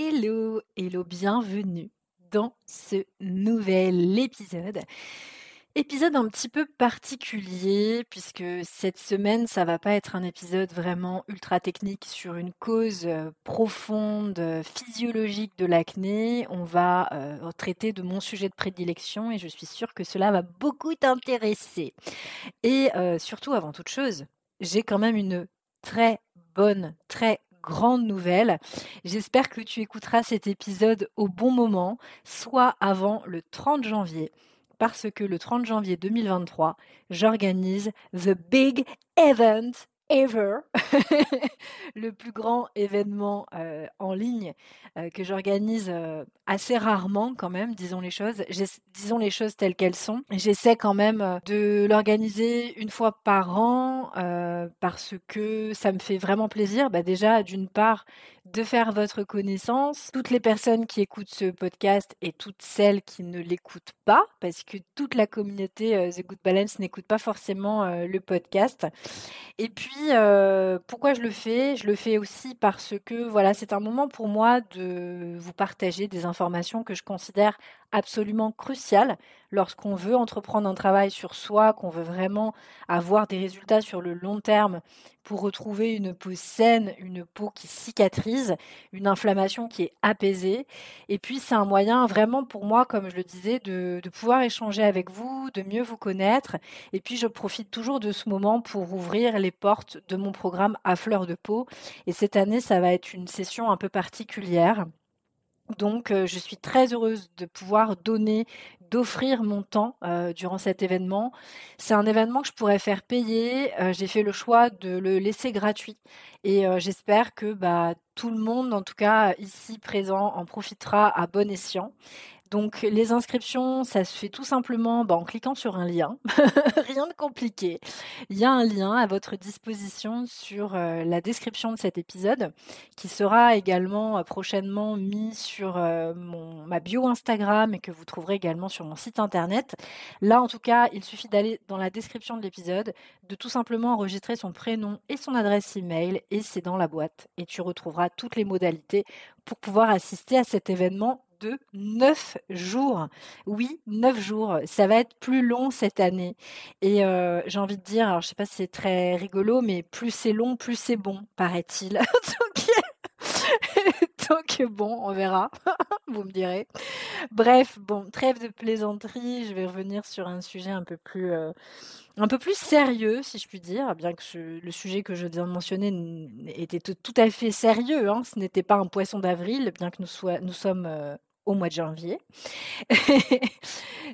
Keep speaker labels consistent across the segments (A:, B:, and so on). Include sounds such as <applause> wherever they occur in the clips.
A: Hello, hello, bienvenue dans ce nouvel épisode. Épisode un petit peu particulier puisque cette semaine ça va pas être un épisode vraiment ultra technique sur une cause euh, profonde euh, physiologique de l'acné. On va euh, traiter de mon sujet de prédilection et je suis sûre que cela va beaucoup t'intéresser. Et surtout avant toute chose, j'ai quand même une très bonne, très grande nouvelle. J'espère que tu écouteras cet épisode au bon moment, soit avant le 30 janvier, parce que le 30 janvier 2023, j'organise The Big Event ever, <laughs> le plus grand événement en ligne que j'organise assez rarement quand même, disons les choses, disons les choses telles qu'elles sont. J'essaie quand même de l'organiser une fois par an parce que ça me fait vraiment plaisir. Bah déjà, d'une part, de faire votre connaissance, toutes les personnes qui écoutent ce podcast et toutes celles qui ne l'écoutent pas, parce que toute la communauté The Good Balance n'écoute pas forcément le podcast. Et puis, euh, pourquoi je le fais? Je le fais aussi parce que voilà, c'est un moment pour moi de vous partager des informations que je considère absolument cruciales lorsqu'on veut entreprendre un travail sur soi, qu'on veut vraiment avoir des résultats sur le long terme pour retrouver une peau saine, une peau qui cicatrise, une inflammation qui est apaisée. Et puis c'est un moyen vraiment pour moi, comme je le disais, de, de, pouvoir échanger avec vous, de mieux vous connaître. Et puis je profite toujours de ce moment pour ouvrir les portes de mon programme à fleur de peau. Et cette année, ça va être une session un peu particulière. Donc, je suis très heureuse de pouvoir donner, d'offrir mon temps durant cet événement. C'est un événement que je pourrais faire payer. J'ai fait le choix de le laisser gratuit et j'espère que bah, tout le monde, en tout cas ici présent, en profitera à bon escient. Donc les inscriptions, ça se fait tout simplement bah, en cliquant sur un lien, <laughs> rien de compliqué. Il y a un lien à votre disposition sur euh, la description de cet épisode qui sera également euh, prochainement mis sur euh, ma bio Instagram et que vous trouverez également sur mon site internet. Là en tout cas, il suffit d'aller dans la description de l'épisode, de tout simplement enregistrer son prénom et son adresse email et c'est dans la boîte et tu retrouveras toutes les modalités pour pouvoir assister à cet événement de 9 jours. Oui, 9 jours. Ça va être plus long cette année. Et euh, j'ai envie de dire, alors je sais pas si c'est très rigolo, mais plus c'est long, plus c'est bon, paraît-il. <laughs> <laughs> donc, bon, on verra. <laughs> Vous me direz. Bref, bon, trêve de plaisanterie. Je vais revenir sur un sujet un peu plus, euh, un peu plus sérieux, si je puis dire, bien que le sujet que je viens de mentionner était tout, à fait sérieux. Hein. Ce n'était pas un poisson d'avril, bien que nous, nous sommes euh, au mois de janvier. <laughs>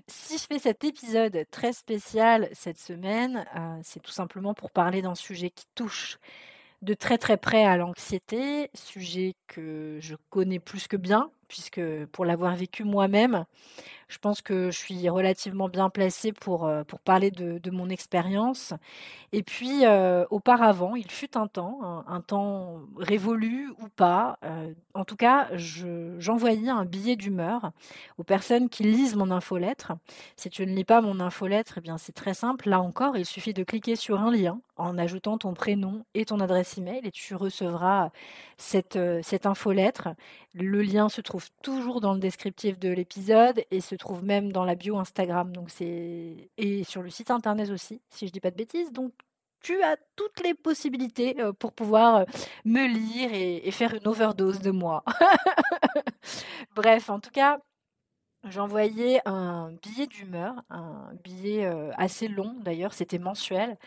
A: si je fais cet épisode très spécial cette semaine, euh, c'est tout simplement pour parler d'un sujet qui touche de très très près à l'anxiété, sujet que je connais plus que bien, puisque pour l'avoir vécu moi-même, je pense que je suis relativement bien placée pour, euh, pour parler de, mon expérience. Et puis, euh, auparavant, il fut un temps, un, temps révolu ou pas, euh, en tout cas, j'envoyais un billet d'humeur aux personnes qui lisent mon infolettre. Si tu ne lis pas mon infolettre, eh bien c'est très simple. Là encore, il suffit de cliquer sur un lien en ajoutant ton prénom et ton adresse email et tu recevras cette, cette infolettre. Le lien se trouve toujours dans le descriptif de l'épisode et se trouve même dans la bio Instagram. Donc et sur le site internet aussi, si je dis pas de bêtises. Donc tu as toutes les possibilités euh, pour pouvoir euh, me lire et, et faire une overdose de moi. <laughs> Bref, en tout cas, J'envoyais un billet d'humeur, un billet euh, assez long d'ailleurs, c'était mensuel.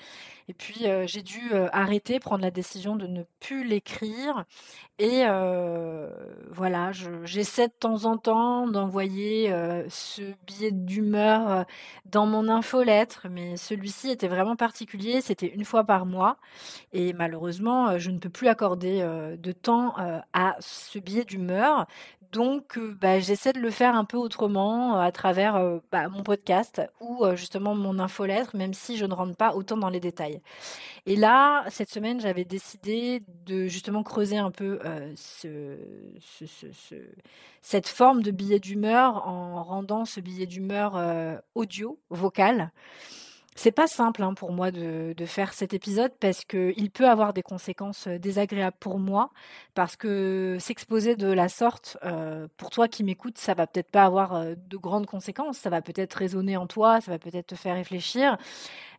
A: Et puis euh, j'ai dû euh, arrêter, prendre la décision de ne plus l'écrire. Et voilà, j'essaie de temps en temps d'envoyer ce billet d'humeur dans mon infolettre, mais celui-ci était vraiment particulier, c'était une fois par mois. Et malheureusement, je ne peux plus accorder de temps à ce billet d'humeur. Donc, bah, j'essaie de le faire un peu autrement à travers bah, mon podcast ou justement mon infolettre, même si je ne rentre pas autant dans les détails. Et là, cette semaine, j'avais décidé de justement creuser un peu cette forme de billet d'humeur en rendant ce billet d'humeur audio, vocal. C'est pas simple hein, pour moi de, faire cet épisode parce qu'il peut avoir des conséquences euh, désagréables pour moi, parce que s'exposer de la sorte, euh, pour toi qui m'écoutes, ça va peut-être pas avoir euh, de grandes conséquences, ça va peut-être résonner en toi, ça va peut-être te faire réfléchir,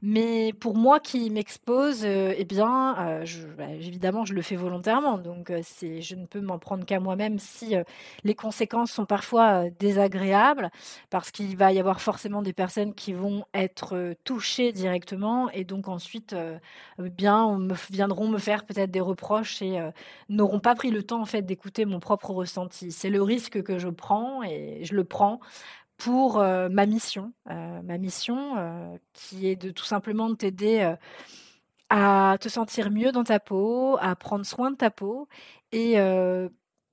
A: mais pour moi qui m'expose, eh bien, bah, évidemment, je le fais volontairement, donc c'est, je ne peux m'en prendre qu'à moi-même si les conséquences sont parfois désagréables, parce qu'il va y avoir forcément des personnes qui vont être touchées directement et donc ensuite euh, bien viendront me faire peut-être des reproches et euh, n'auront pas pris le temps en fait d'écouter mon propre ressenti. C'est le risque que je prends et je le prends pour euh, ma mission, ma mission qui est de tout simplement t'aider à te sentir mieux dans ta peau, à prendre soin de ta peau et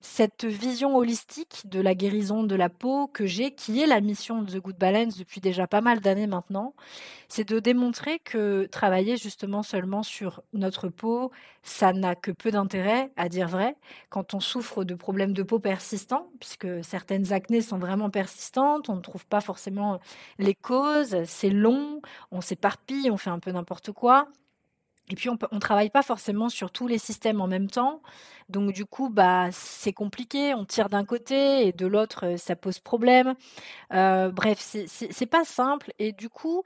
A: cette vision holistique de la guérison de la peau que j'ai, qui est la mission de The Good Balance depuis déjà pas mal d'années maintenant, c'est de démontrer que travailler justement seulement sur notre peau, ça n'a que peu d'intérêt, à dire vrai, quand on souffre de problèmes de peau persistants, puisque certaines acnées sont vraiment persistantes, on ne trouve pas forcément les causes, c'est long, on s'éparpille, on fait un peu n'importe quoi. Et puis on ne travaille pas forcément sur tous les systèmes en même temps. Donc du coup, bah, c'est compliqué. On tire d'un côté et de l'autre, euh, ça pose problème. Euh, bref, c'est pas simple. Et du coup,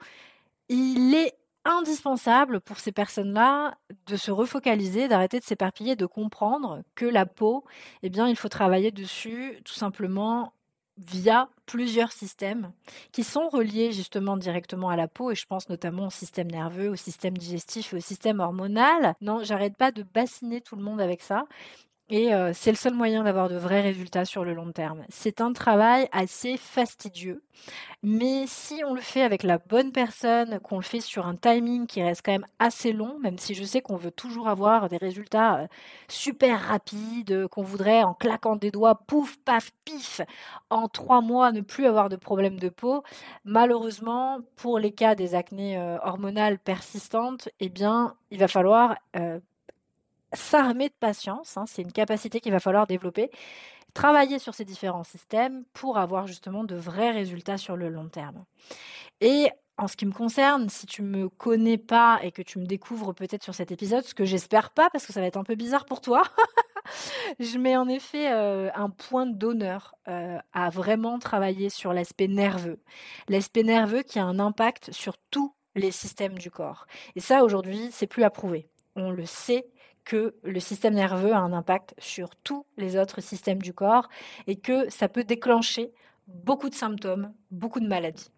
A: il est indispensable pour ces personnes-là de se refocaliser, d'arrêter de s'éparpiller, de comprendre que la peau, eh bien, il faut travailler dessus tout simplement via plusieurs systèmes qui sont reliés justement directement à la peau et je pense notamment au système nerveux, au système digestif au système hormonal. Non, j'arrête pas de bassiner tout le monde avec ça. Et euh, c'est le seul moyen d'avoir de vrais résultats sur le long terme. C'est un travail assez fastidieux, mais si on le fait avec la bonne personne, qu'on le fait sur un timing qui reste quand même assez long, même si je sais qu'on veut toujours avoir des résultats euh, super rapides, qu'on voudrait en claquant des doigts, pouf, paf, pif, en trois mois ne plus avoir de problème de peau, malheureusement, pour les cas des acnées euh, hormonales persistantes, eh bien, il va falloir s'armer de patience, hein, c'est une capacité qu'il va falloir développer, travailler sur ces différents systèmes pour avoir justement de vrais résultats sur le long terme. Et en ce qui me concerne, si tu me connais pas et que tu me découvres peut-être sur cet épisode, ce que j'espère pas parce que ça va être un peu bizarre pour toi, <laughs> je mets en effet euh, un point d'honneur euh, à vraiment travailler sur l'aspect nerveux. L'aspect nerveux qui a un impact sur tous les systèmes du corps. Et ça, aujourd'hui, c'est plus à prouver. On le sait, le système nerveux a un impact sur tous les autres systèmes du corps et que ça peut déclencher beaucoup de symptômes, beaucoup de maladies.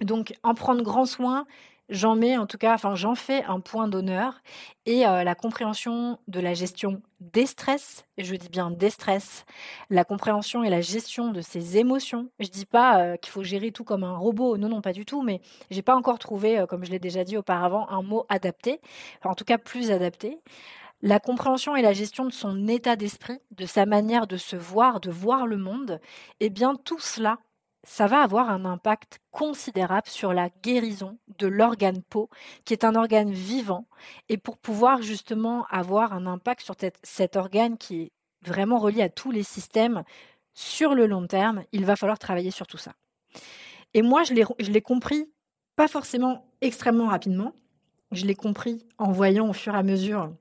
A: Donc en prendre grand soin, j'en mets en tout cas, enfin j'en fais un point d'honneur et euh, la compréhension de la gestion des stress, je dis bien des stress, la compréhension et la gestion de ses émotions. Je dis pas euh, qu'il faut gérer tout comme un robot, non non pas du tout, mais j'ai pas encore trouvé, euh, comme je l'ai déjà dit auparavant, un mot adapté, en tout cas plus adapté. La compréhension et la gestion de son état d'esprit, de sa manière de se voir, de voir le monde, eh bien tout cela ça va avoir un impact considérable sur la guérison de l'organe peau, qui est un organe vivant. Et pour pouvoir justement avoir un impact sur cet organe qui est vraiment relié à tous les systèmes sur le long terme, il va falloir travailler sur tout ça. Et moi, je l'ai compris, pas forcément extrêmement rapidement, je l'ai compris en voyant au fur et à mesure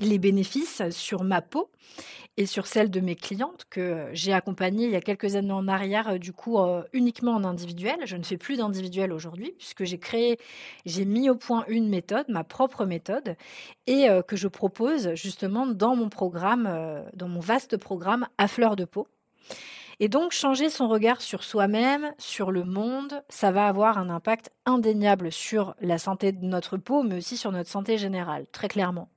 A: les bénéfices sur ma peau et sur celle de mes clientes que j'ai accompagnées il y a quelques années en arrière, euh, du coup euh, uniquement en individuel. Je ne fais plus d'individuel aujourd'hui puisque j'ai créé, j'ai mis au point une méthode, ma propre méthode, et euh, que je propose justement dans mon programme, dans mon vaste programme à fleur de peau. Et donc changer son regard sur soi-même, sur le monde, ça va avoir un impact indéniable sur la santé de notre peau, mais aussi sur notre santé générale, très clairement.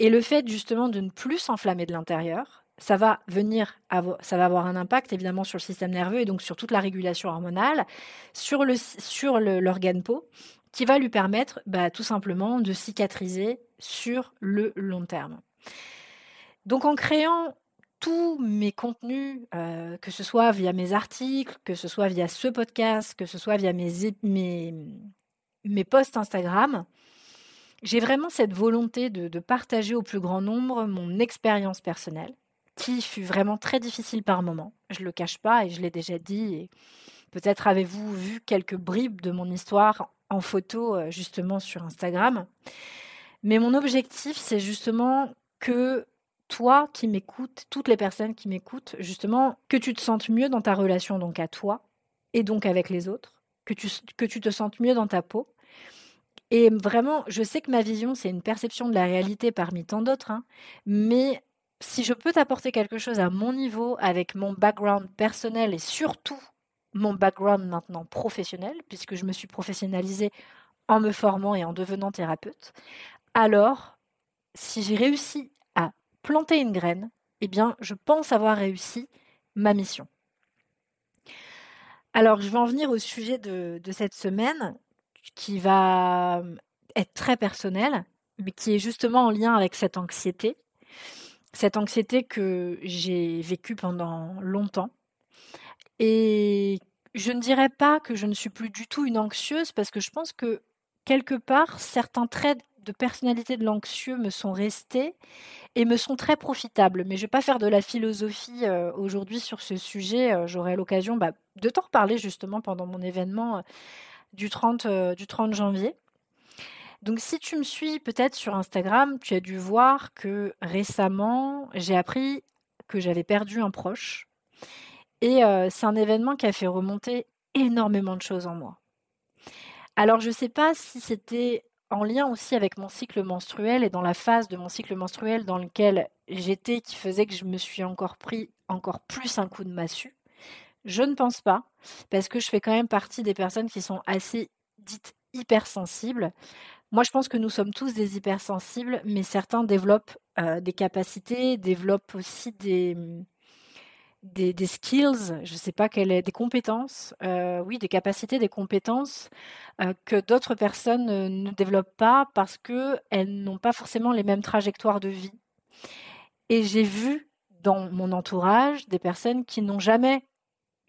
A: Et le fait justement de ne plus s'enflammer de l'intérieur, ça va venir ça va avoir un impact évidemment sur le système nerveux et donc sur toute la régulation hormonale, sur le sur l'organe peau, qui va lui permettre bah, tout simplement de cicatriser sur le long terme. Donc en créant tous mes contenus, euh, que ce soit via mes articles, que ce soit via ce podcast, que ce soit via mes, mes, mes posts Instagram, j'ai vraiment cette volonté de, partager au plus grand nombre mon expérience personnelle, qui fut vraiment très difficile par moments. Je ne le cache pas et je l'ai déjà dit. Peut-être avez-vous vu quelques bribes de mon histoire en photo euh, justement sur Instagram. Mais mon objectif, c'est justement que toi qui m'écoutes, toutes les personnes qui m'écoutent, justement, que tu te sentes mieux dans ta relation donc à toi et donc avec les autres, que tu, que tu te sentes mieux dans ta peau. Et vraiment, je sais que ma vision, c'est une perception de la réalité parmi tant d'autres, hein, mais si je peux t'apporter quelque chose à mon niveau, avec mon background personnel et surtout mon background maintenant professionnel, puisque je me suis professionnalisée en me formant et en devenant thérapeute, alors si j'ai réussi planter une graine, eh bien, je pense avoir réussi ma mission. Alors, je vais en venir au sujet de, cette semaine, qui va être très personnel, mais qui est justement en lien avec cette anxiété. Cette anxiété que j'ai vécue pendant longtemps. Et je ne dirais pas que je ne suis plus du tout une anxieuse, parce que je pense que quelque part, certains traits de personnalité de l'anxieux me sont restés et me sont très profitables. Mais je ne vais pas faire de la philosophie euh, aujourd'hui sur ce sujet. Euh, j'aurai l'occasion bah, de t'en reparler justement pendant mon événement euh, du, 30, du 30 janvier. Donc si tu me suis peut-être sur Instagram, tu as dû voir que récemment, j'ai appris que j'avais perdu un proche. Et c'est un événement qui a fait remonter énormément de choses en moi. Alors je ne sais pas si c'était en lien aussi avec mon cycle menstruel et dans la phase de mon cycle menstruel dans lequel j'étais qui faisait que je me suis encore pris encore plus un coup de massue Je ne pense pas, parce que je fais quand même partie des personnes qui sont assez dites hypersensibles. Moi, je pense que nous sommes tous des hypersensibles, mais certains développent euh, des capacités, développent aussi des, des, skills, je ne sais pas quelles, des compétences, euh, oui, des capacités, des compétences euh, que d'autres personnes ne développent pas parce qu'elles n'ont pas forcément les mêmes trajectoires de vie. Et j'ai vu dans mon entourage des personnes qui n'ont jamais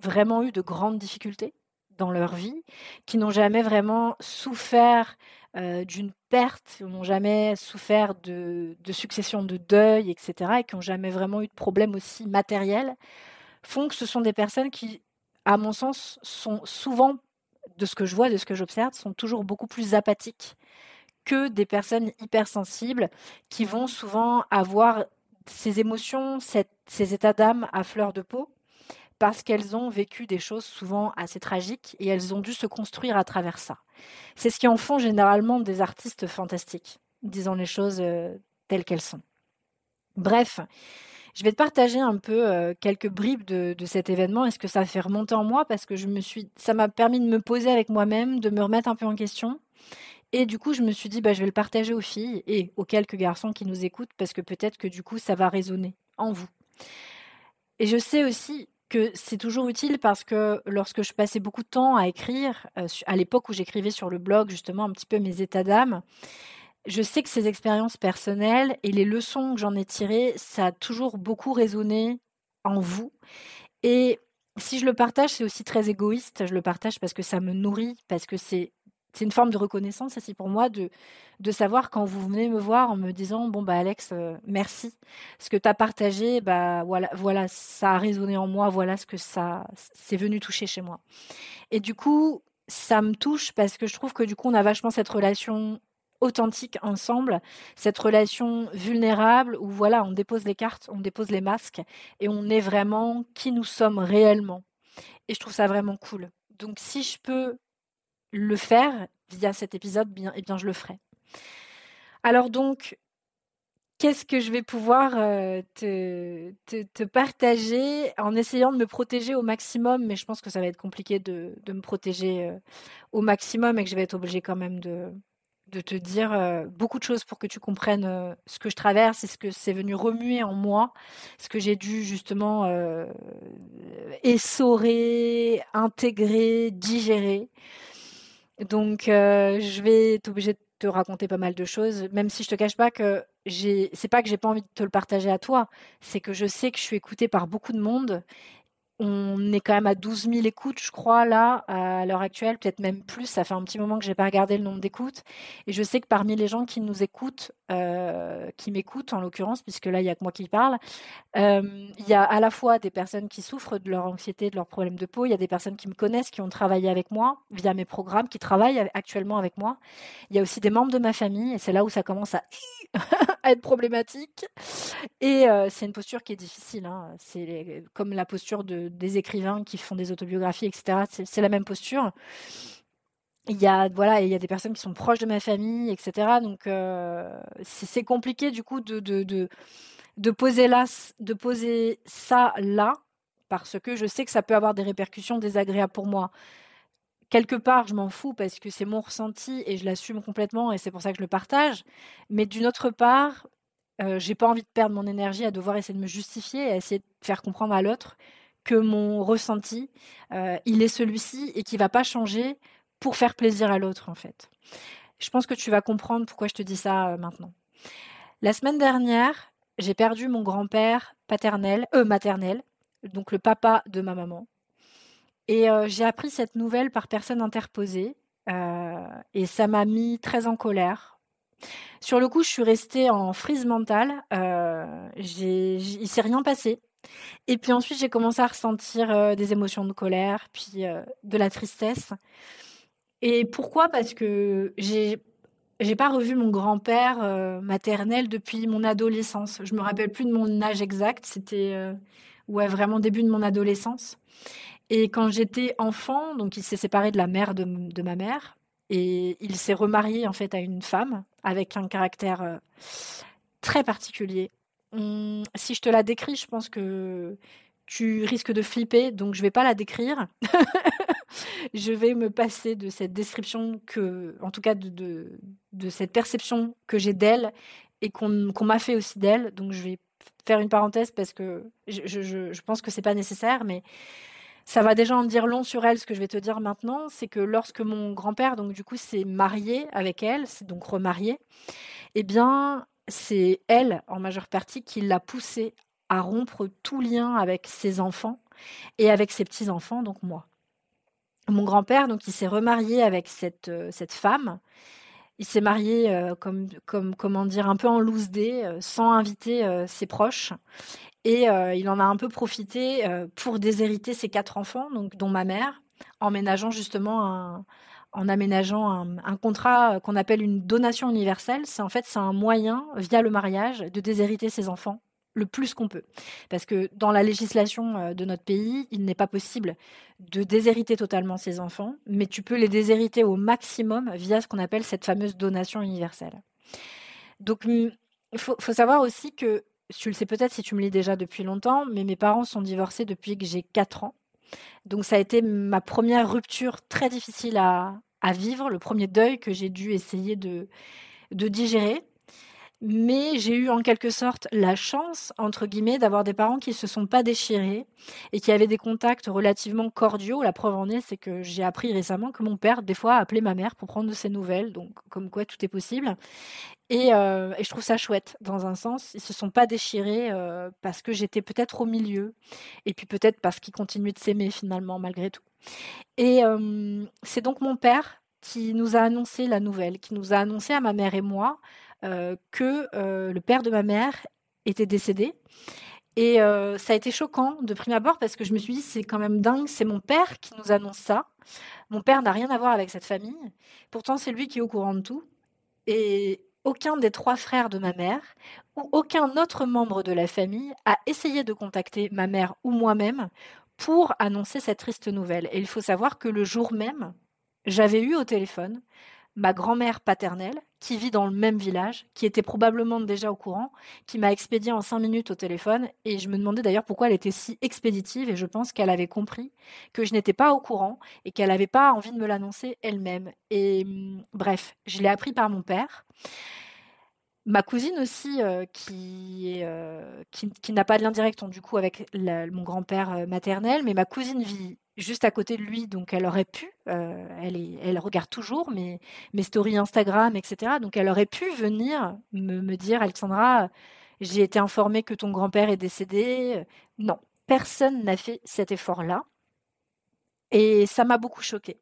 A: vraiment eu de grandes difficultés dans leur vie, qui n'ont jamais vraiment souffert euh, d'une perte, n'ont jamais souffert de, succession de deuil, etc., et qui n'ont jamais vraiment eu de problème aussi matériel, font que ce sont des personnes qui, à mon sens, sont souvent, de ce que je vois, de ce que j'observe, sont toujours beaucoup plus apathiques que des personnes hypersensibles qui vont souvent avoir ces émotions, ces états d'âme à fleur de peau, parce qu'elles ont vécu des choses souvent assez tragiques et elles ont dû se construire à travers ça. C'est ce qui en font généralement des artistes fantastiques, disons les choses euh, telles qu'elles sont. Bref, je vais te partager un peu euh, quelques bribes de, cet événement et ce que ça fait remonter en moi? Parce que je me suis, ça m'a permis de me poser avec moi-même, de me remettre un peu en question. Et du coup, je me suis dit, bah, je vais le partager aux filles et aux quelques garçons qui nous écoutent parce que peut-être que du coup, ça va résonner en vous. Et je sais aussi que c'est toujours utile parce que lorsque je passais beaucoup de temps à écrire, euh, à l'époque où j'écrivais sur le blog justement un petit peu mes états d'âme, je sais que ces expériences personnelles et les leçons que j'en ai tirées, ça a toujours beaucoup résonné en vous. Et si je le partage, c'est aussi très égoïste. Je le partage parce que ça me nourrit, parce que c'est c'est une forme de reconnaissance aussi pour moi de, de savoir quand vous venez me voir en me disant bon bah Alex euh, merci ce que tu as partagé bah voilà voilà ça a résonné en moi voilà ce que ça c'est venu toucher chez moi et du coup ça me touche parce que je trouve que du coup on a vachement cette relation authentique ensemble, cette relation vulnérable où voilà, on dépose les cartes, on dépose les masques et on est vraiment qui nous sommes réellement. Et je trouve ça vraiment cool. Donc si je peux le faire via cet épisode, bien, eh bien je le ferai. Alors donc, qu'est-ce que je vais pouvoir euh, te, partager en essayant de me protéger au maximum, mais je pense que ça va être compliqué de, me protéger euh, au maximum et que je vais être obligée quand même de, te dire euh, beaucoup de choses pour que tu comprennes ce que je traverse et ce que c'est venu remuer en moi, ce que j'ai dû justement essorer, intégrer, digérer. Donc, euh, je vais être obligée de te raconter pas mal de choses, même si je te cache pas que j'ai, c'est pas que j'ai pas envie de te le partager à toi, c'est que je sais que je suis écoutée par beaucoup de monde on est quand même à 12 000 écoutes, je crois, là, à l'heure actuelle, peut-être même plus. Ça fait un petit moment que je n'ai pas regardé le nombre d'écoutes. Et je sais que parmi les gens qui nous écoutent, euh, qui m'écoutent en l'occurrence, puisque là, il n'y a que moi qui parle, euh, il y a à la fois des personnes qui souffrent de leur anxiété, de leurs problèmes de peau. Il y a des personnes qui me connaissent, qui ont travaillé avec moi via mes programmes, qui travaillent actuellement avec moi. Il y a aussi des membres de ma famille, et c'est là où ça commence à, <laughs> être problématique. Et euh, c'est une posture qui est difficile. Hein. C'est comme la posture de des écrivains qui font des autobiographies, etc. C'est la même posture. Il y a voilà, il y a des personnes qui sont proches de ma famille, etc. Donc euh, c'est compliqué du coup de, de, poser là, de poser ça là, parce que je sais que ça peut avoir des répercussions désagréables pour moi. Quelque part, je m'en fous parce que c'est mon ressenti et je l'assume complètement et c'est pour ça que je le partage. Mais d'une autre part, euh, j'ai pas envie de perdre mon énergie à devoir essayer de me justifier et à essayer de faire comprendre à l'autre que mon ressenti, euh, il est celui-ci et qui va pas changer pour faire plaisir à l'autre en fait. Je pense que tu vas comprendre pourquoi je te dis ça euh, maintenant. La semaine dernière, j'ai perdu mon grand-père paternel, euh, maternel, donc le papa de ma maman. Et euh, j'ai appris cette nouvelle par personne interposée et ça m'a mis très en colère. Sur le coup, je suis restée en frise mentale. Euh, il s'est rien passé. Et puis ensuite, j'ai commencé à ressentir euh, des émotions de colère, puis euh, de la tristesse. Et pourquoi? Parce que j'ai j'ai pas revu mon grand-père euh, maternel depuis mon adolescence. Je me rappelle plus de mon âge exact. C'était ouais vraiment début de mon adolescence. Et quand j'étais enfant, donc il s'est séparé de la mère de, de ma mère et il s'est remarié en fait à une femme avec un caractère très particulier Mmh, si je te la décris, je pense que tu risques de flipper, donc je vais pas la décrire. <laughs> je vais me passer de cette description que, en tout cas, de, cette perception que j'ai d'elle et qu'on m'a fait aussi d'elle. Donc je vais faire une parenthèse parce que je pense que c'est pas nécessaire, mais ça va déjà en dire long sur elle. Ce que je vais te dire maintenant, c'est que lorsque mon grand-père, donc du coup, s'est marié avec elle, s'est donc remarié, eh bien, c'est elle, en majeure partie, qui l'a poussé à rompre tout lien avec ses enfants et avec ses petits-enfants, donc moi. Mon grand-père, donc, il s'est remarié avec cette, euh, cette femme. Il s'est marié, euh, comme, comme, comment dire, un peu en loose day, euh, sans inviter ses proches. Et il en a un peu profité pour déshériter ses quatre enfants, donc, dont ma mère, en ménageant justement un, en aménageant un, contrat qu'on appelle une donation universelle. C'est en fait c'est un moyen via le mariage de déshériter ses enfants le plus qu'on peut. Parce que dans la législation euh, de notre pays, il n'est pas possible de déshériter totalement ses enfants, mais tu peux les déshériter au maximum via ce qu'on appelle cette fameuse donation universelle. Donc il faut, faut savoir aussi que, tu le sais peut-être si tu me lis déjà depuis longtemps, mais mes parents sont divorcés depuis que j'ai 4 ans. Donc ça a été ma première rupture très difficile à, vivre, le premier deuil que j'ai dû essayer de, digérer. Mais j'ai eu en quelque sorte la chance, entre guillemets, d'avoir des parents qui ne se sont pas déchirés et qui avaient des contacts relativement cordiaux. La preuve en est, c'est que j'ai appris récemment que mon père, des fois, appelait ma mère pour prendre de ses nouvelles. Donc, comme quoi, tout est possible. Euh, et, je trouve ça chouette, dans un sens. Ils se sont pas déchirés euh, parce que j'étais peut-être au milieu, et puis peut-être parce qu'ils continuaient de s'aimer finalement, malgré tout. Et euh, c'est donc mon père qui nous a annoncé la nouvelle, qui nous a annoncé à ma mère et moi que le père de ma mère était décédé. Et ça a été choquant de prime abord parce que je me suis dit, c'est quand même dingue, c'est mon père qui nous annonce ça. Mon père n'a rien à voir avec cette famille. Pourtant, c'est lui qui est au courant de tout. Et, aucun des trois frères de ma mère ou aucun autre membre de la famille a essayé de contacter ma mère ou moi-même pour annoncer cette triste nouvelle. Et il faut savoir que le jour même, j'avais eu au téléphone ma grand-mère paternelle, qui vit dans le même village, qui était probablement déjà au courant, qui m'a expédié en cinq minutes au téléphone. Et je me demandais d'ailleurs pourquoi elle était si expéditive. Et je pense qu'elle avait compris que je n'étais pas au courant et qu'elle n'avait pas envie de me l'annoncer elle-même. Et hum, bref, je l'ai appris par mon père. Ma cousine aussi, euh, qui, euh, qui, qui n'a pas de lien direct du coup avec mon grand-père euh, maternel, mais ma cousine vit juste à côté de lui, donc elle aurait pu, elle, regarde toujours mes, mes stories Instagram, etc. Donc elle aurait pu venir me, me dire, Alexandra, j'ai été informée que ton grand-père est décédé. Non, personne n'a fait cet effort-là. Et ça m'a beaucoup choquée.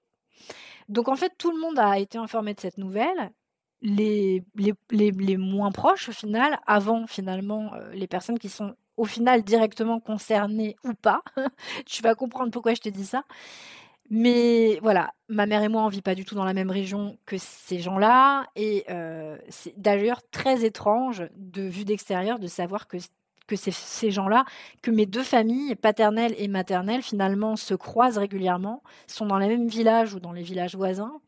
A: Donc en fait, tout le monde a été informé de cette nouvelle. Les, les, les, moins proches, au final, avant finalement euh, les personnes qui sont au final directement concernées ou pas. <laughs> tu vas comprendre pourquoi je te dis ça. Mais voilà, ma mère et moi, on vit pas du tout dans la même région que ces gens-là. Et euh, c'est d'ailleurs très étrange, de vue d'extérieur, de savoir que que ces, gens-là, que mes deux familles, paternelles et maternelles, finalement se croisent régulièrement, sont dans les mêmes villages ou dans les villages voisins,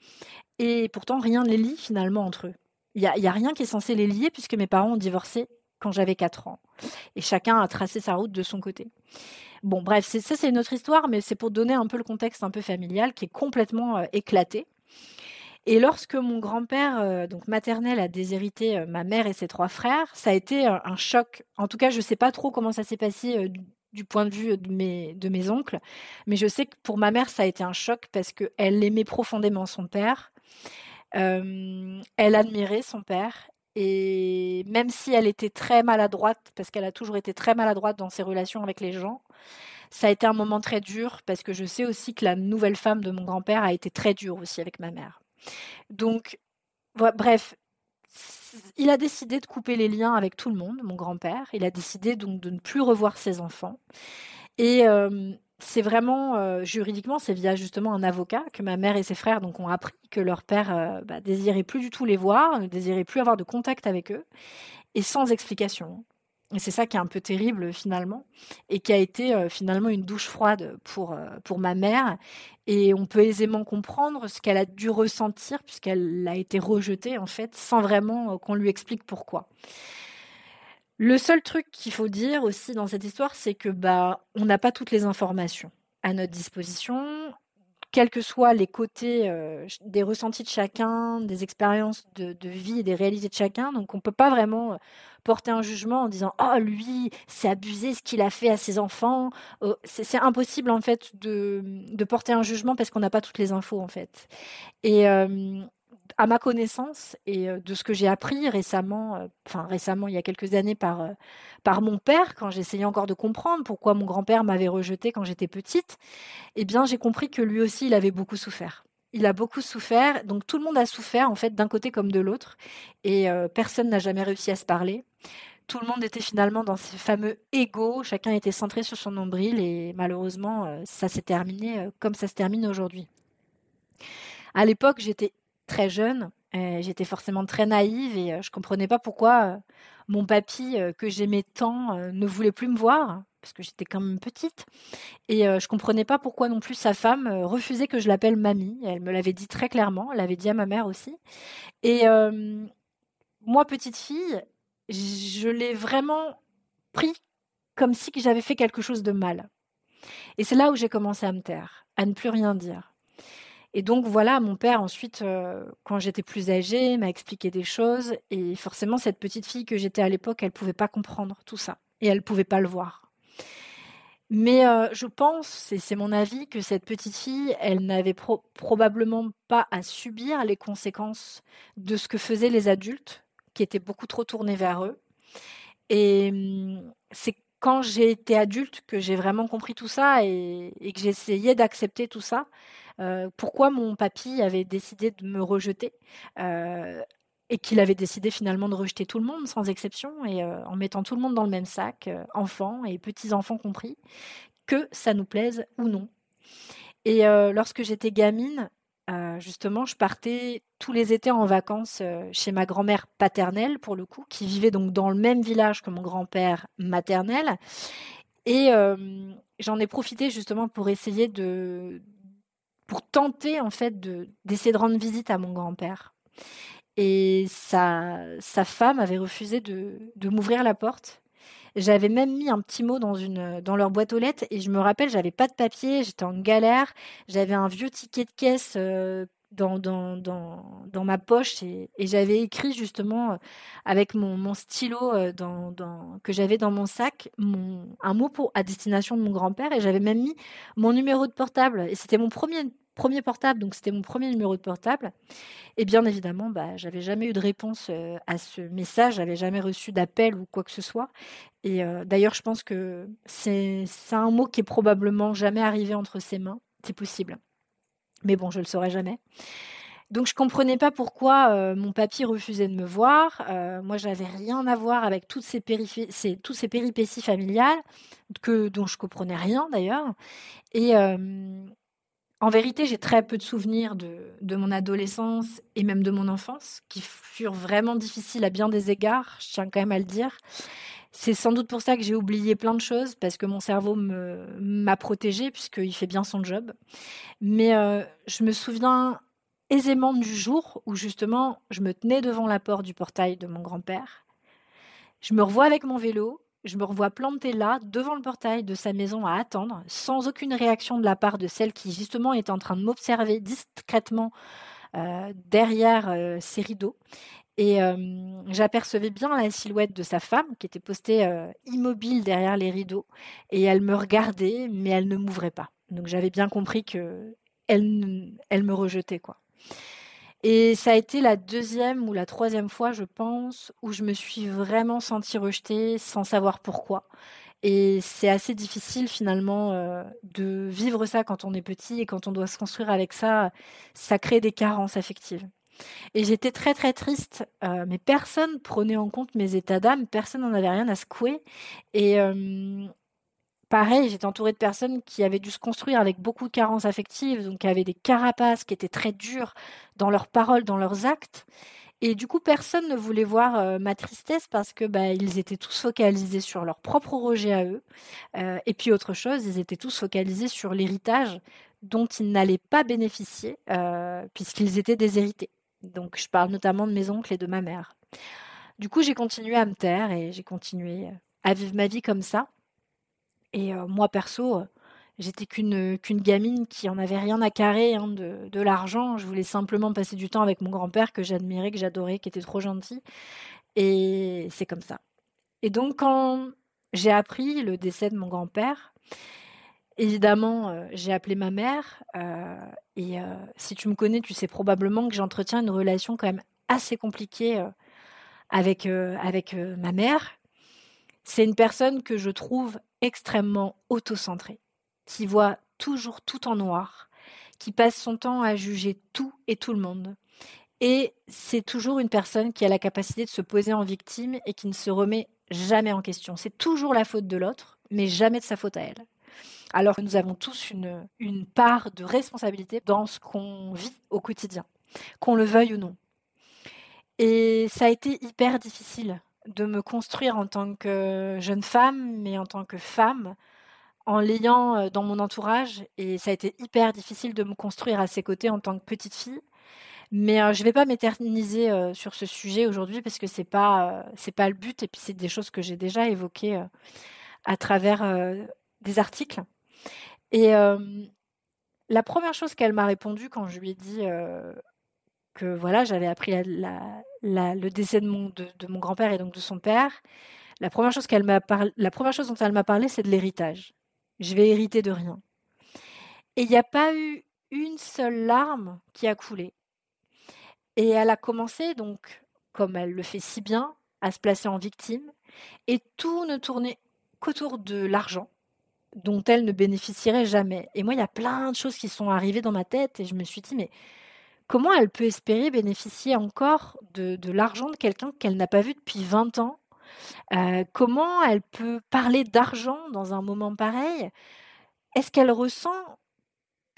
A: et pourtant rien ne les lie finalement entre eux. Il n'y a, y a rien qui est censé les lier puisque mes parents ont divorcé quand j'avais 4 ans. Et chacun a tracé sa route de son côté. Bon, bref, ça c'est une autre histoire, mais c'est pour donner un peu le contexte un peu familial qui est complètement euh, éclaté. Et lorsque mon grand-père, euh, donc maternel, a déshérité euh, ma mère et ses trois frères, ça a été un, choc. En tout cas, je ne sais pas trop comment ça s'est passé du, point de vue de mes, de mes oncles, mais je sais que pour ma mère, ça a été un choc parce qu'elle aimait profondément son père. Elle admirait son père et même si elle était très maladroite, parce qu'elle a toujours été très maladroite dans ses relations avec les gens, ça a été un moment très dur parce que je sais aussi que la nouvelle femme de mon grand-père a été très dure aussi avec ma mère. Donc, bref, il a décidé de couper les liens avec tout le monde, mon grand-père. Il a décidé donc de ne plus revoir ses enfants. Et c'est vraiment, euh, juridiquement, c'est via justement un avocat que ma mère et ses frères donc, ont appris que leur père euh, bah, désirait plus du tout les voir, ne désirait plus avoir de contact avec eux, et sans explication. Et c'est ça qui est un peu terrible finalement, et qui a été euh, finalement une douche froide pour, pour ma mère. Et on peut aisément comprendre ce qu'elle a dû ressentir, puisqu'elle a été rejetée en fait, sans vraiment qu'on lui explique pourquoi. Le seul truc qu'il faut dire aussi dans cette histoire, c'est que bah on n'a pas toutes les informations à notre disposition quels que soient les côtés euh, des ressentis de chacun, des expériences de, vie et des réalités de chacun. Donc on ne peut pas vraiment euh, porter un jugement en disant ⁇ Oh lui, c'est abusé ce qu'il a fait à ses enfants oh, C'est impossible en fait de, de, porter un jugement parce qu'on n'a pas toutes les infos en fait. Et, euh, à ma connaissance et de ce que j'ai appris récemment, enfin récemment, il y a quelques années par, par mon père, quand j'essayais encore de comprendre pourquoi mon grand-père m'avait rejetée quand j'étais petite, eh bien j'ai compris que lui aussi, il avait beaucoup souffert. Il a beaucoup souffert, donc tout le monde a souffert en fait d'un côté comme de l'autre, et personne n'a jamais réussi à se parler. Tout le monde était finalement dans ces fameux égaux, chacun était centré sur son nombril, et malheureusement, ça s'est terminé comme ça se termine aujourd'hui. À l'époque, j'étais très jeune, euh, j'étais forcément très naïve et euh, je comprenais pas pourquoi euh, mon papy que j'aimais tant ne voulait plus me voir parce que j'étais quand même petite et je comprenais pas pourquoi non plus sa femme refusait que je l'appelle mamie. Elle me l'avait dit très clairement, elle l'avait dit à ma mère aussi. Et moi petite fille, je l'ai vraiment pris comme si j'avais fait quelque chose de mal. Et c'est là où j'ai commencé à me taire, à ne plus rien dire. Et donc voilà, mon père ensuite, euh, quand j'étais plus âgée, m'a expliqué des choses. Et forcément, cette petite fille que j'étais à l'époque, elle ne pouvait pas comprendre tout ça. Et elle ne pouvait pas le voir. Mais euh, je pense, et c'est mon avis, que cette petite fille, elle n'avait probablement pas à subir les conséquences de ce que faisaient les adultes, qui étaient beaucoup trop tournés vers eux. Et hum, c'est quand j'ai été adulte que j'ai vraiment compris tout ça et, et que j'essayais d'accepter tout ça. Euh, pourquoi mon papy avait décidé de me rejeter euh, et qu'il avait décidé finalement de rejeter tout le monde sans exception et euh, en mettant tout le monde dans le même sac, enfants et petits-enfants compris, que ça nous plaise ou non. Et lorsque j'étais gamine, justement, je partais tous les étés en vacances chez ma grand-mère paternelle, pour le coup, qui vivait donc dans le même village que mon grand-père maternel. Et j'en ai profité justement pour essayer de, pour tenter en fait de d'essayer de rendre visite à mon grand-père. Et sa, sa femme avait refusé de, m'ouvrir la porte. J'avais même mis un petit mot dans, une, dans leur boîte aux lettres et je me rappelle, j'avais pas de papier, j'étais en galère, j'avais un vieux ticket de caisse euh, dans, dans, dans, dans ma poche et, j'avais écrit justement avec mon, stylo dans, dans, que j'avais dans mon sac mon, un mot pour, à destination de mon grand-père et j'avais même mis mon numéro de portable. Et c'était mon premier premier portable, donc c'était mon premier numéro de portable. Et bien évidemment, bah, j'avais jamais eu de réponse euh, à ce message, j'avais jamais reçu d'appel ou quoi que ce soit. Et euh, d'ailleurs, je pense que c'est un mot qui est probablement jamais arrivé entre ses mains. C'est possible. Mais bon, je le saurais jamais. Donc je comprenais pas pourquoi euh, mon papy refusait de me voir. moi, j'avais rien à voir avec toutes ces, ces, toutes ces péripéties familiales que dont je comprenais rien d'ailleurs. Et, en vérité, j'ai très peu de souvenirs de, mon adolescence et même de mon enfance, qui furent vraiment difficiles à bien des égards, je tiens quand même à le dire. C'est sans doute pour ça que j'ai oublié plein de choses, parce que mon cerveau m'a protégée, puisqu'il fait bien son job. Mais euh, je me souviens aisément du jour où justement je me tenais devant la porte du portail de mon grand-père. Je me revois avec mon vélo, je me revois plantée là, devant le portail de sa maison à attendre, sans aucune réaction de la part de celle qui justement était en train de m'observer discrètement euh, derrière euh, ses rideaux. Et euh, j'apercevais bien la silhouette de sa femme qui était postée immobile derrière les rideaux. Et elle me regardait, mais elle ne m'ouvrait pas. Donc j'avais bien compris que elle, elle me rejetait, quoi. Et ça a été la deuxième ou la troisième fois, je pense, où je me suis vraiment sentie rejetée sans savoir pourquoi. Et c'est assez difficile finalement euh, de vivre ça quand on est petit et quand on doit se construire avec ça, ça crée des carences affectives. Et j'étais très très triste, euh, mais personne prenait en compte mes états d'âme, personne n'en avait rien à secouer. Et, euh, pareil, j'étais entourée de personnes qui avaient dû se construire avec beaucoup de carences affectives, donc qui avaient des carapaces qui étaient très dures dans leurs paroles, dans leurs actes. Et du coup, personne ne voulait voir euh, ma tristesse parce que bah, ils étaient tous focalisés sur leur propre rejet à eux. Euh, et puis autre chose, ils étaient tous focalisés sur l'héritage dont ils n'allaient pas bénéficier euh, puisqu'ils étaient déshérités. Donc je parle notamment de mes oncles et de ma mère. Du coup, j'ai continué à me taire et j'ai continué à vivre ma vie comme ça. Et moi, perso, j'étais qu'une gamine qui en avait rien à carrer hein, de, de l'argent. Je voulais simplement passer du temps avec mon grand-père que j'admirais, que j'adorais, qui était trop gentil. Et c'est comme ça. Et donc, quand j'ai appris le décès de mon grand-père, évidemment, j'ai appelé ma mère. et si tu me connais, tu sais probablement que j'entretiens une relation quand même assez compliquée avec, avec ma mère. C'est une personne que je trouve extrêmement autocentrée, qui voit toujours tout en noir, qui passe son temps à juger tout et tout le monde. Et c'est toujours une personne qui a la capacité de se poser en victime et qui ne se remet jamais en question. C'est toujours la faute de l'autre, mais jamais de sa faute à elle. Alors que nous avons tous une, une part de responsabilité dans ce qu'on vit au quotidien, qu'on le veuille ou non. Et ça a été hyper difficile de me construire en tant que jeune femme, mais en tant que femme, en l'ayant euh, dans mon entourage. Et ça a été hyper difficile de me construire à ses côtés en tant que petite fille. Mais euh, je ne vais pas m'éterniser euh, sur ce sujet aujourd'hui parce que c'est pas c'est pas le but et puis c'est des choses que j'ai déjà évoquées à travers des articles. Et la première chose qu'elle m'a répondu quand je lui ai dit que voilà, j'avais appris le décès de mon, grand-père et donc de son père. La première chose la première chose dont elle m'a parlé, c'est de l'héritage. Je vais hériter de rien. Et il n'y a pas eu une seule larme qui a coulé. Et elle a commencé donc, comme elle le fait si bien, à se placer en victime. Et tout ne tournait qu'autour de l'argent dont elle ne bénéficierait jamais. Et moi, il y a plein de choses qui sont arrivées dans ma tête et je me suis dit, mais comment elle peut espérer bénéficier encore de, l'argent de quelqu'un qu'elle n'a pas vu depuis 20 ans? Euh, Comment elle peut parler d'argent dans un moment pareil? Est-ce qu'elle ressent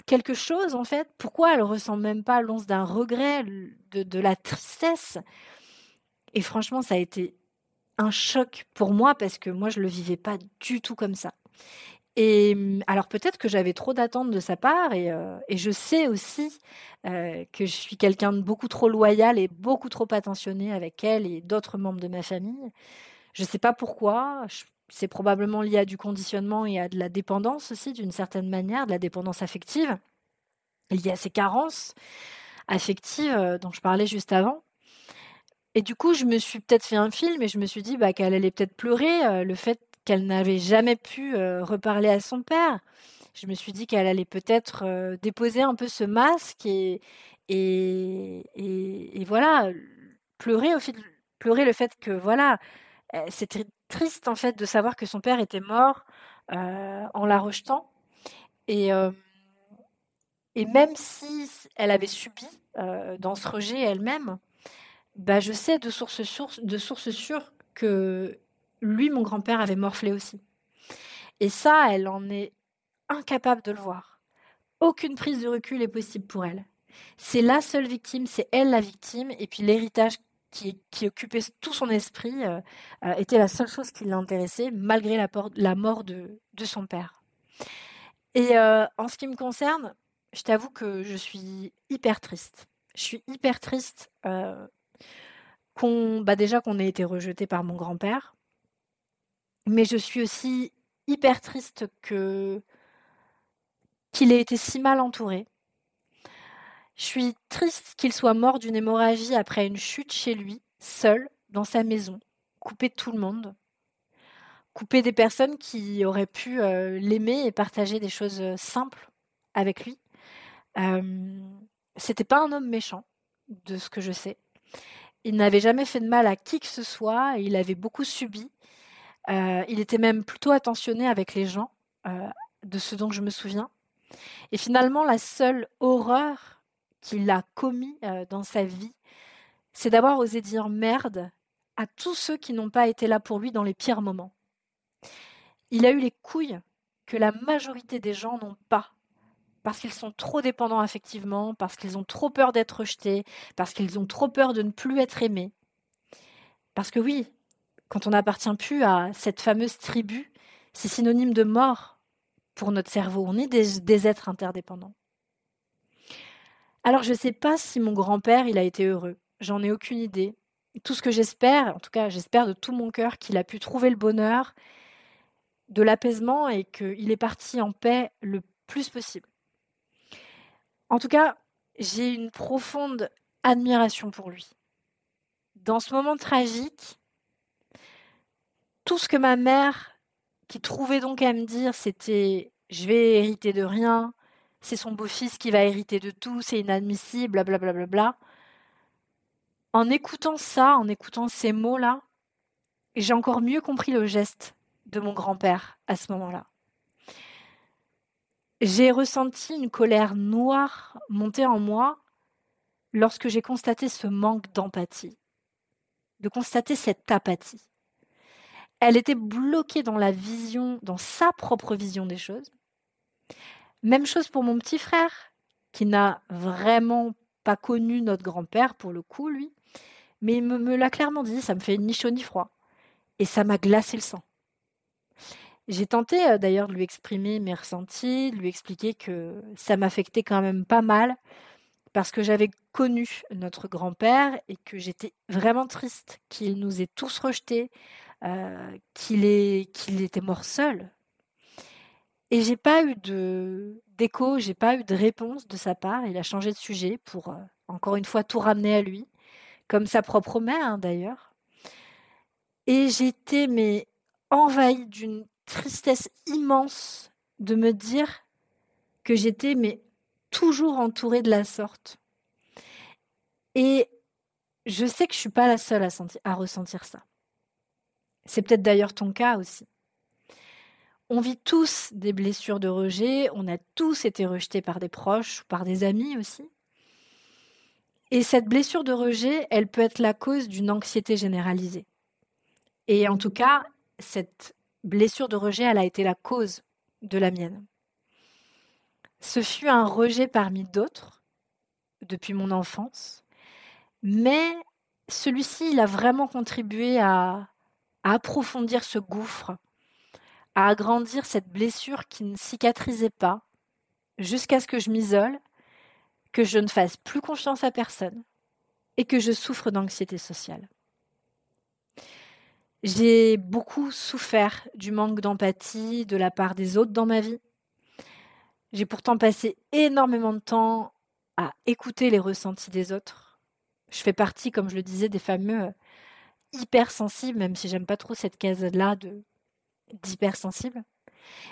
A: quelque chose en fait? Pourquoi elle ressent même pas l'once d'un regret, de, la tristesse? Et franchement, ça a été un choc pour moi parce que moi, je le vivais pas du tout comme ça. Et mmh, alors peut-être que j'avais trop d'attentes de sa part et, et je sais aussi que je suis quelqu'un de beaucoup trop loyal et beaucoup trop attentionné avec elle et d'autres membres de ma famille. Je ne sais pas pourquoi. C'est probablement lié à du conditionnement et à de la dépendance aussi, d'une certaine manière, de la dépendance affective, liée à ces carences. affective dont je parlais juste avant. Et du coup, je me suis peut-être fait un film et je me suis dit bah, qu'elle allait peut-être pleurer le fait qu'elle n'avait jamais pu reparler à son père. Je me suis dit qu'elle allait peut-être déposer un peu ce masque et, et, et, voilà, pleurer, au pleurer le fait que voilà, c'était triste en fait de savoir que son père était mort en la rejetant. Et, et même si elle avait subi dans ce rejet elle-même, bah, je sais de sources source, de source sûres que lui, mon grand-père, avait morflé aussi. Et ça, elle en est incapable de le voir. Aucune prise de recul est possible pour elle. C'est la seule victime, c'est elle la victime, et puis l'héritage qui, occupait tout son esprit euh, euh, était la seule chose qui l'intéressait, malgré la, mort de, son père. Et euh, en ce qui me concerne, je t'avoue que je suis hyper triste. Je suis hyper triste qu'on, bah déjà qu'on ait été rejeté par mon grand-père, mais je suis aussi hyper triste qu'il ait été si mal entouré. Je suis triste qu'il soit mort d'une hémorragie après une chute chez lui, seul, dans sa maison, coupé de tout le monde, coupé des personnes qui auraient pu euh, l'aimer et partager des choses euh, simples avec lui. C'était pas un homme méchant, de ce que je sais. Il n'avait jamais fait de mal à qui que ce soit, il avait beaucoup subi. Euh, il était même plutôt attentionné avec les gens, de ce dont je me souviens. Et finalement, la seule horreur qu'il a commis euh, dans sa vie, c'est d'avoir osé dire merde à tous ceux qui n'ont pas été là pour lui dans les pires moments. Il a eu les couilles que la majorité des gens n'ont pas, parce qu'ils sont trop dépendants affectivement, parce qu'ils ont trop peur d'être rejetés, parce qu'ils ont trop peur de ne plus être aimés. Parce que oui, quand on n'appartient plus à cette fameuse tribu, c'est synonyme de mort pour notre cerveau. On est des, êtres interdépendants. Alors je ne sais pas si mon grand-père, a été heureux. J'en ai aucune idée. Tout ce que j'espère, en tout cas j'espère de tout mon cœur qu'il a pu trouver le bonheur, de l'apaisement et qu'il est parti en paix le plus possible. En tout cas, j'ai une profonde admiration pour lui. Dans ce moment tragique, tout ce que ma mère qui trouvait donc à me dire c'était je vais hériter de rien, c'est son beau-fils qui va hériter de tout, c'est inadmissible, blablabla. Bla, bla, bla, en écoutant ça, en écoutant ces mots-là, j'ai encore mieux compris le geste de mon grand-père à ce moment-là. J'ai ressenti une colère noire monter en moi lorsque j'ai constaté ce manque d'empathie, de constater cette apathie. Elle était bloquée dans la vision, dans sa propre vision des choses. Même chose pour mon petit frère, qui n'a vraiment pas connu notre grand-père pour le coup, lui. Mais il me, l'a clairement dit, ça me fait ni chaud ni froid. Et ça m'a glacé le sang. J'ai tenté euh, d'ailleurs de lui exprimer mes ressentis, de lui expliquer que ça m'affectait quand même pas mal, parce que j'avais connu notre grand-père et que j'étais vraiment triste qu'il nous ait tous rejetés, euh, qu'il était mort seul. Et j'ai pas eu de d'écho, j'ai pas eu de réponse de sa part. Il a changé de sujet pour euh, encore une fois tout ramener à lui, comme sa propre mère hein, d'ailleurs. Et j'étais mais envahie d'une tristesse immense de me dire que j'étais mais toujours entourée de la sorte. Et je sais que je suis pas la seule à, à ressentir ça. C'est peut-être d'ailleurs ton cas aussi. On vit tous des blessures de rejet, on a tous été rejetés par des proches ou par des amis aussi. Et cette blessure de rejet, elle peut être la cause d'une anxiété généralisée. Et en tout cas, cette blessure de rejet, elle a été la cause de la mienne. Ce fut un rejet parmi d'autres depuis mon enfance, mais celui-ci, il a vraiment contribué à, à approfondir ce gouffre, à agrandir cette blessure qui ne cicatrisait pas, jusqu'à ce que je m'isole, que je ne fasse plus confiance à personne et que je souffre d'anxiété sociale. J'ai beaucoup souffert du manque d'empathie de la part des autres dans ma vie. J'ai pourtant passé énormément de temps à écouter les ressentis des autres. Je fais partie, comme je le disais, des fameux hypersensibles, même si j'aime pas trop cette case-là de d'hypersensible.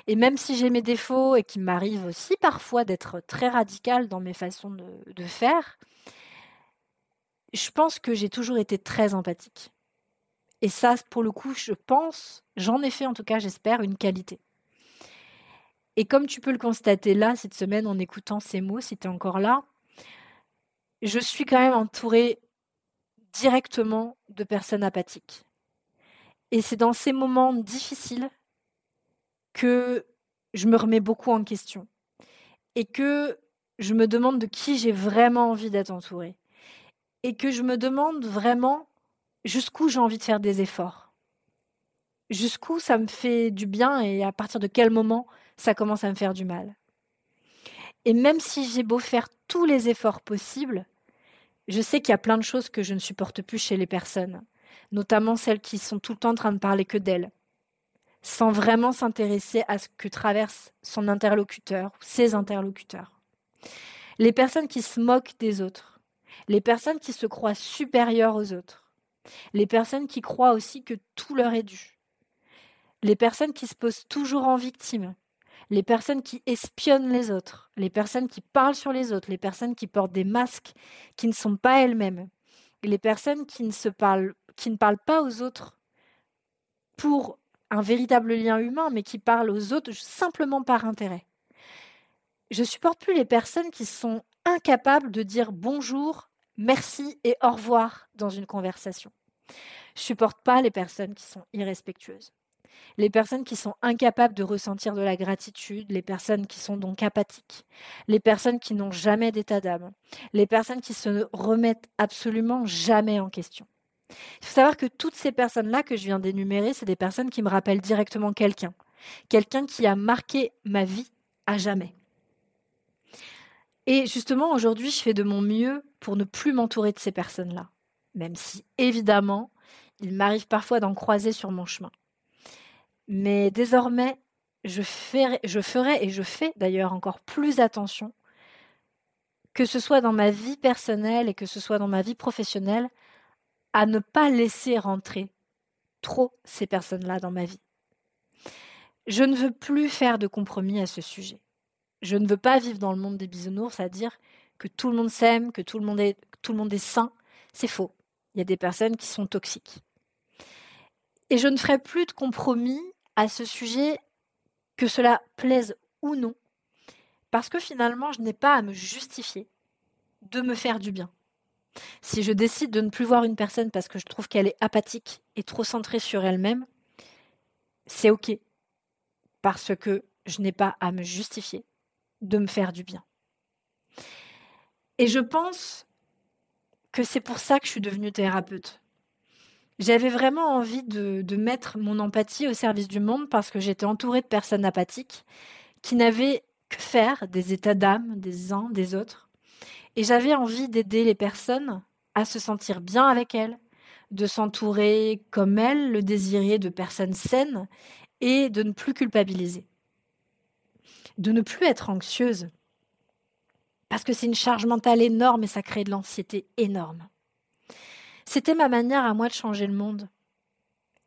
A: Et même si j'ai mes défauts et qu'il m'arrive aussi parfois d'être très radical dans mes façons de, de faire, je pense que j'ai toujours été très empathique. Et ça, pour le coup, je pense, j'en ai fait en tout cas, j'espère, une qualité. Et comme tu peux le constater là, cette semaine, en écoutant ces mots, si tu es encore là, je suis quand même entourée directement de personnes apathiques. Et c'est dans ces moments difficiles que je me remets beaucoup en question et que je me demande de qui j'ai vraiment envie d'être entourée et que je me demande vraiment jusqu'où j'ai envie de faire des efforts. Jusqu'où ça me fait du bien et à partir de quel moment ça commence à me faire du mal. Et même si j'ai beau faire tous les efforts possibles, je sais qu'il y a plein de choses que je ne supporte plus chez les personnes, notamment celles qui sont tout le temps en train de parler que d'elles, sans vraiment s'intéresser à ce que traverse son interlocuteur ou ses interlocuteurs. Les personnes qui se moquent des autres, les personnes qui se croient supérieures aux autres, les personnes qui croient aussi que tout leur est dû, les personnes qui se posent toujours en victime, les personnes qui espionnent les autres, les personnes qui parlent sur les autres, les personnes qui portent des masques qui ne sont pas elles-mêmes, les personnes qui ne parlent pas aux autres pour un véritable lien humain, mais qui parlent aux autres simplement par intérêt. Je supporte plus les personnes qui sont incapables de dire bonjour, merci et au revoir dans une conversation. Je supporte pas les personnes qui sont irrespectueuses les personnes qui sont incapables de ressentir de la gratitude, les personnes qui sont donc apathiques, les personnes qui n'ont jamais d'état d'âme, les personnes qui se remettent absolument jamais en question. Il faut savoir que toutes ces personnes-là que je viens d'énumérer, c'est des personnes qui me rappellent directement quelqu'un, quelqu'un qui a marqué ma vie à jamais. Et justement, aujourd'hui, je fais de mon mieux pour ne plus m'entourer de ces personnes-là, même si, évidemment, il m'arrive parfois d'en croiser sur mon chemin. Mais désormais, je, ferai, je ferai et je fais d'ailleurs encore plus attention, que ce soit dans ma vie personnelle et que ce soit dans ma vie professionnelle, à ne pas laisser rentrer trop ces personnes-là dans ma vie. Je ne veux plus faire de compromis à ce sujet. Je ne veux pas vivre dans le monde des bisounours, c'est-à-dire que tout le monde s'aime, que tout le monde est, tout le monde est sain. C'est faux. Il y a des personnes qui sont toxiques. Et je ne ferai plus de compromis à ce sujet, que cela plaise ou non, parce que finalement, je n'ai pas à me justifier de me faire du bien. Si je décide de ne plus voir une personne parce que je trouve qu'elle est apathique et trop centrée sur elle-même, c'est OK, parce que je n'ai pas à me justifier de me faire du bien. Et je pense que c'est pour ça que je suis devenue thérapeute. J'avais vraiment envie de, mettre mon empathie au service du monde parce que j'étais entourée de personnes apathiques qui n'avaient que faire des états d'âme des uns des autres. Et j'avais envie d'aider les personnes à se sentir bien avec elles, de s'entourer comme elles le désiraient de personnes saines et de ne plus culpabiliser. De ne plus être anxieuse. Parce que c'est une charge mentale énorme et ça crée de l'anxiété énorme. C'était ma manière à moi de changer le monde.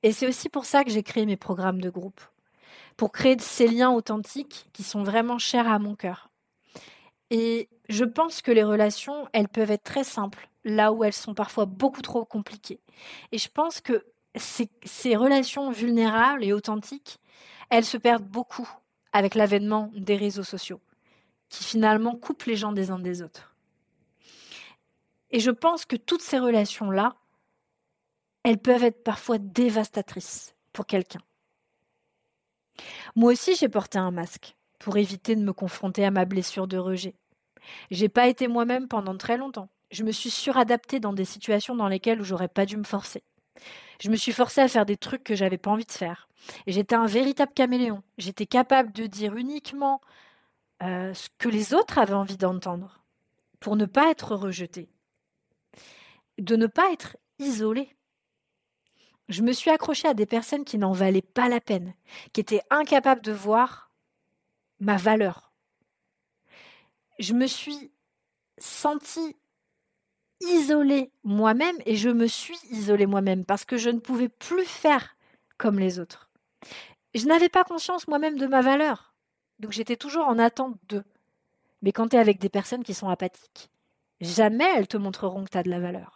A: Et c'est aussi pour ça que j'ai créé mes programmes de groupe, pour créer ces liens authentiques qui sont vraiment chers à mon cœur. Et je pense que les relations, elles peuvent être très simples, là où elles sont parfois beaucoup trop compliquées. Et je pense que ces, relations vulnérables et authentiques, elles se perdent beaucoup avec l'avènement des réseaux sociaux, qui finalement coupent les gens des uns des autres. Et je pense que toutes ces relations-là, elles peuvent être parfois dévastatrices pour quelqu'un. Moi aussi, j'ai porté un masque pour éviter de me confronter à ma blessure de rejet. J'ai pas été moi-même pendant très longtemps. Je me suis suradaptée dans des situations dans lesquelles j'aurais pas dû me forcer. Je me suis forcée à faire des trucs que j'avais pas envie de faire. J'étais un véritable caméléon. J'étais capable de dire uniquement euh, ce que les autres avaient envie d'entendre pour ne pas être rejetée de ne pas être isolée. Je me suis accrochée à des personnes qui n'en valaient pas la peine, qui étaient incapables de voir ma valeur. Je me suis
B: senti isolée moi-même et je me suis isolée moi-même parce que je ne pouvais plus faire comme les autres. Je n'avais pas conscience moi-même de ma valeur. Donc j'étais toujours en attente d'eux. Mais quand tu es avec des personnes qui sont apathiques, jamais elles te montreront que tu as de la valeur.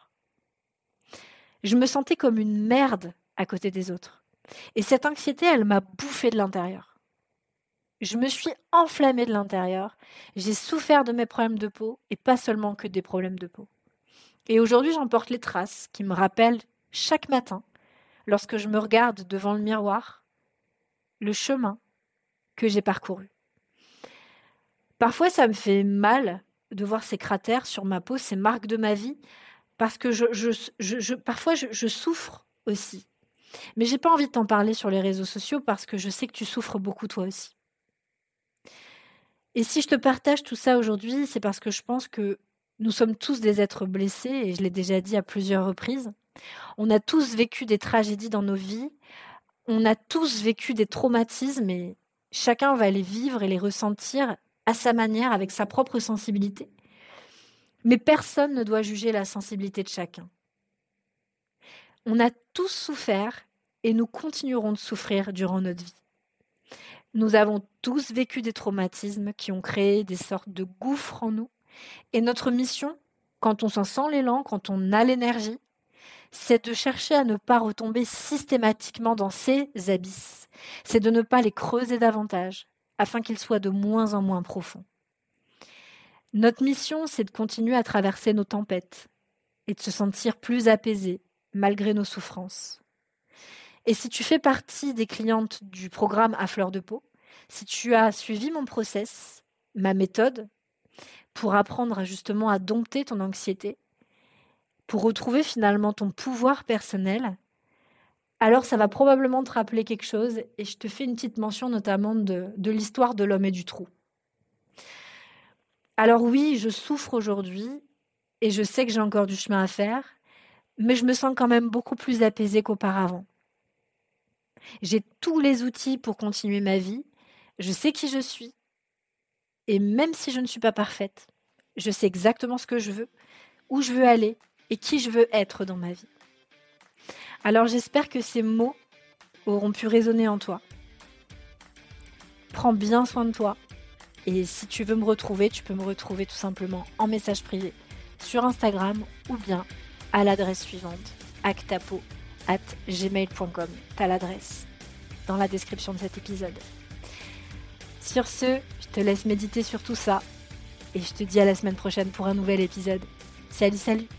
B: Je me sentais comme une merde à côté des autres. Et cette anxiété, elle m'a bouffé de l'intérieur. Je me suis enflammée de l'intérieur. J'ai souffert de mes problèmes de peau et pas seulement que des problèmes de peau. Et aujourd'hui, j'en porte les traces qui me rappellent chaque matin, lorsque je me regarde devant le miroir, le chemin que j'ai parcouru. Parfois, ça me fait mal de voir ces cratères sur ma peau, ces marques de ma vie, parce que parfois je, souffre aussi. Mais j'ai pas envie de t'en parler sur les réseaux sociaux parce que je sais que tu souffres beaucoup toi aussi. Et si je te partage tout ça aujourd'hui, c'est parce que je pense que nous sommes tous des êtres blessés, et je l'ai déjà dit à plusieurs reprises. On a tous vécu des tragédies dans nos vies, on a tous vécu des traumatismes, et chacun va les vivre et les ressentir à sa manière, avec sa propre sensibilité. Mais personne ne doit juger la sensibilité de chacun. On a tous souffert et nous continuerons de souffrir durant notre vie. Nous avons tous vécu des traumatismes qui ont créé des sortes de gouffres en nous. Et notre mission, quand on s'en sent l'élan, quand on a l'énergie, c'est de chercher à ne pas retomber systématiquement dans ces abysses. C'est de ne pas les creuser davantage, afin qu'ils soient de moins en moins profonds. Notre mission, c'est de continuer à traverser nos tempêtes et de se sentir plus apaisé malgré nos souffrances. Et si tu fais partie des clientes du programme à fleur de peau, si tu as suivi mon process, ma méthode, pour apprendre justement à dompter ton anxiété, pour retrouver finalement ton pouvoir personnel, alors ça va probablement te rappeler quelque chose et je te fais une petite mention notamment de, l'histoire de l'homme et du trou. Alors oui, je souffre aujourd'hui et je sais que j'ai encore du chemin à faire, mais je me sens quand même beaucoup plus apaisée qu'auparavant. J'ai tous les outils pour continuer ma vie, je sais qui je suis, et même si je ne suis pas parfaite, je sais exactement ce que je veux, où je veux aller et qui je veux être dans ma vie. Alors j'espère que ces mots auront pu résonner en toi. Prends bien soin de toi. Et si tu veux me retrouver, tu peux me retrouver tout simplement en message privé sur Instagram ou bien à l'adresse suivante actapo at gmail.com. T'as l'adresse dans la description de cet épisode. Sur ce, je te laisse méditer sur tout ça et je te dis à la semaine prochaine pour un nouvel épisode. Salut, salut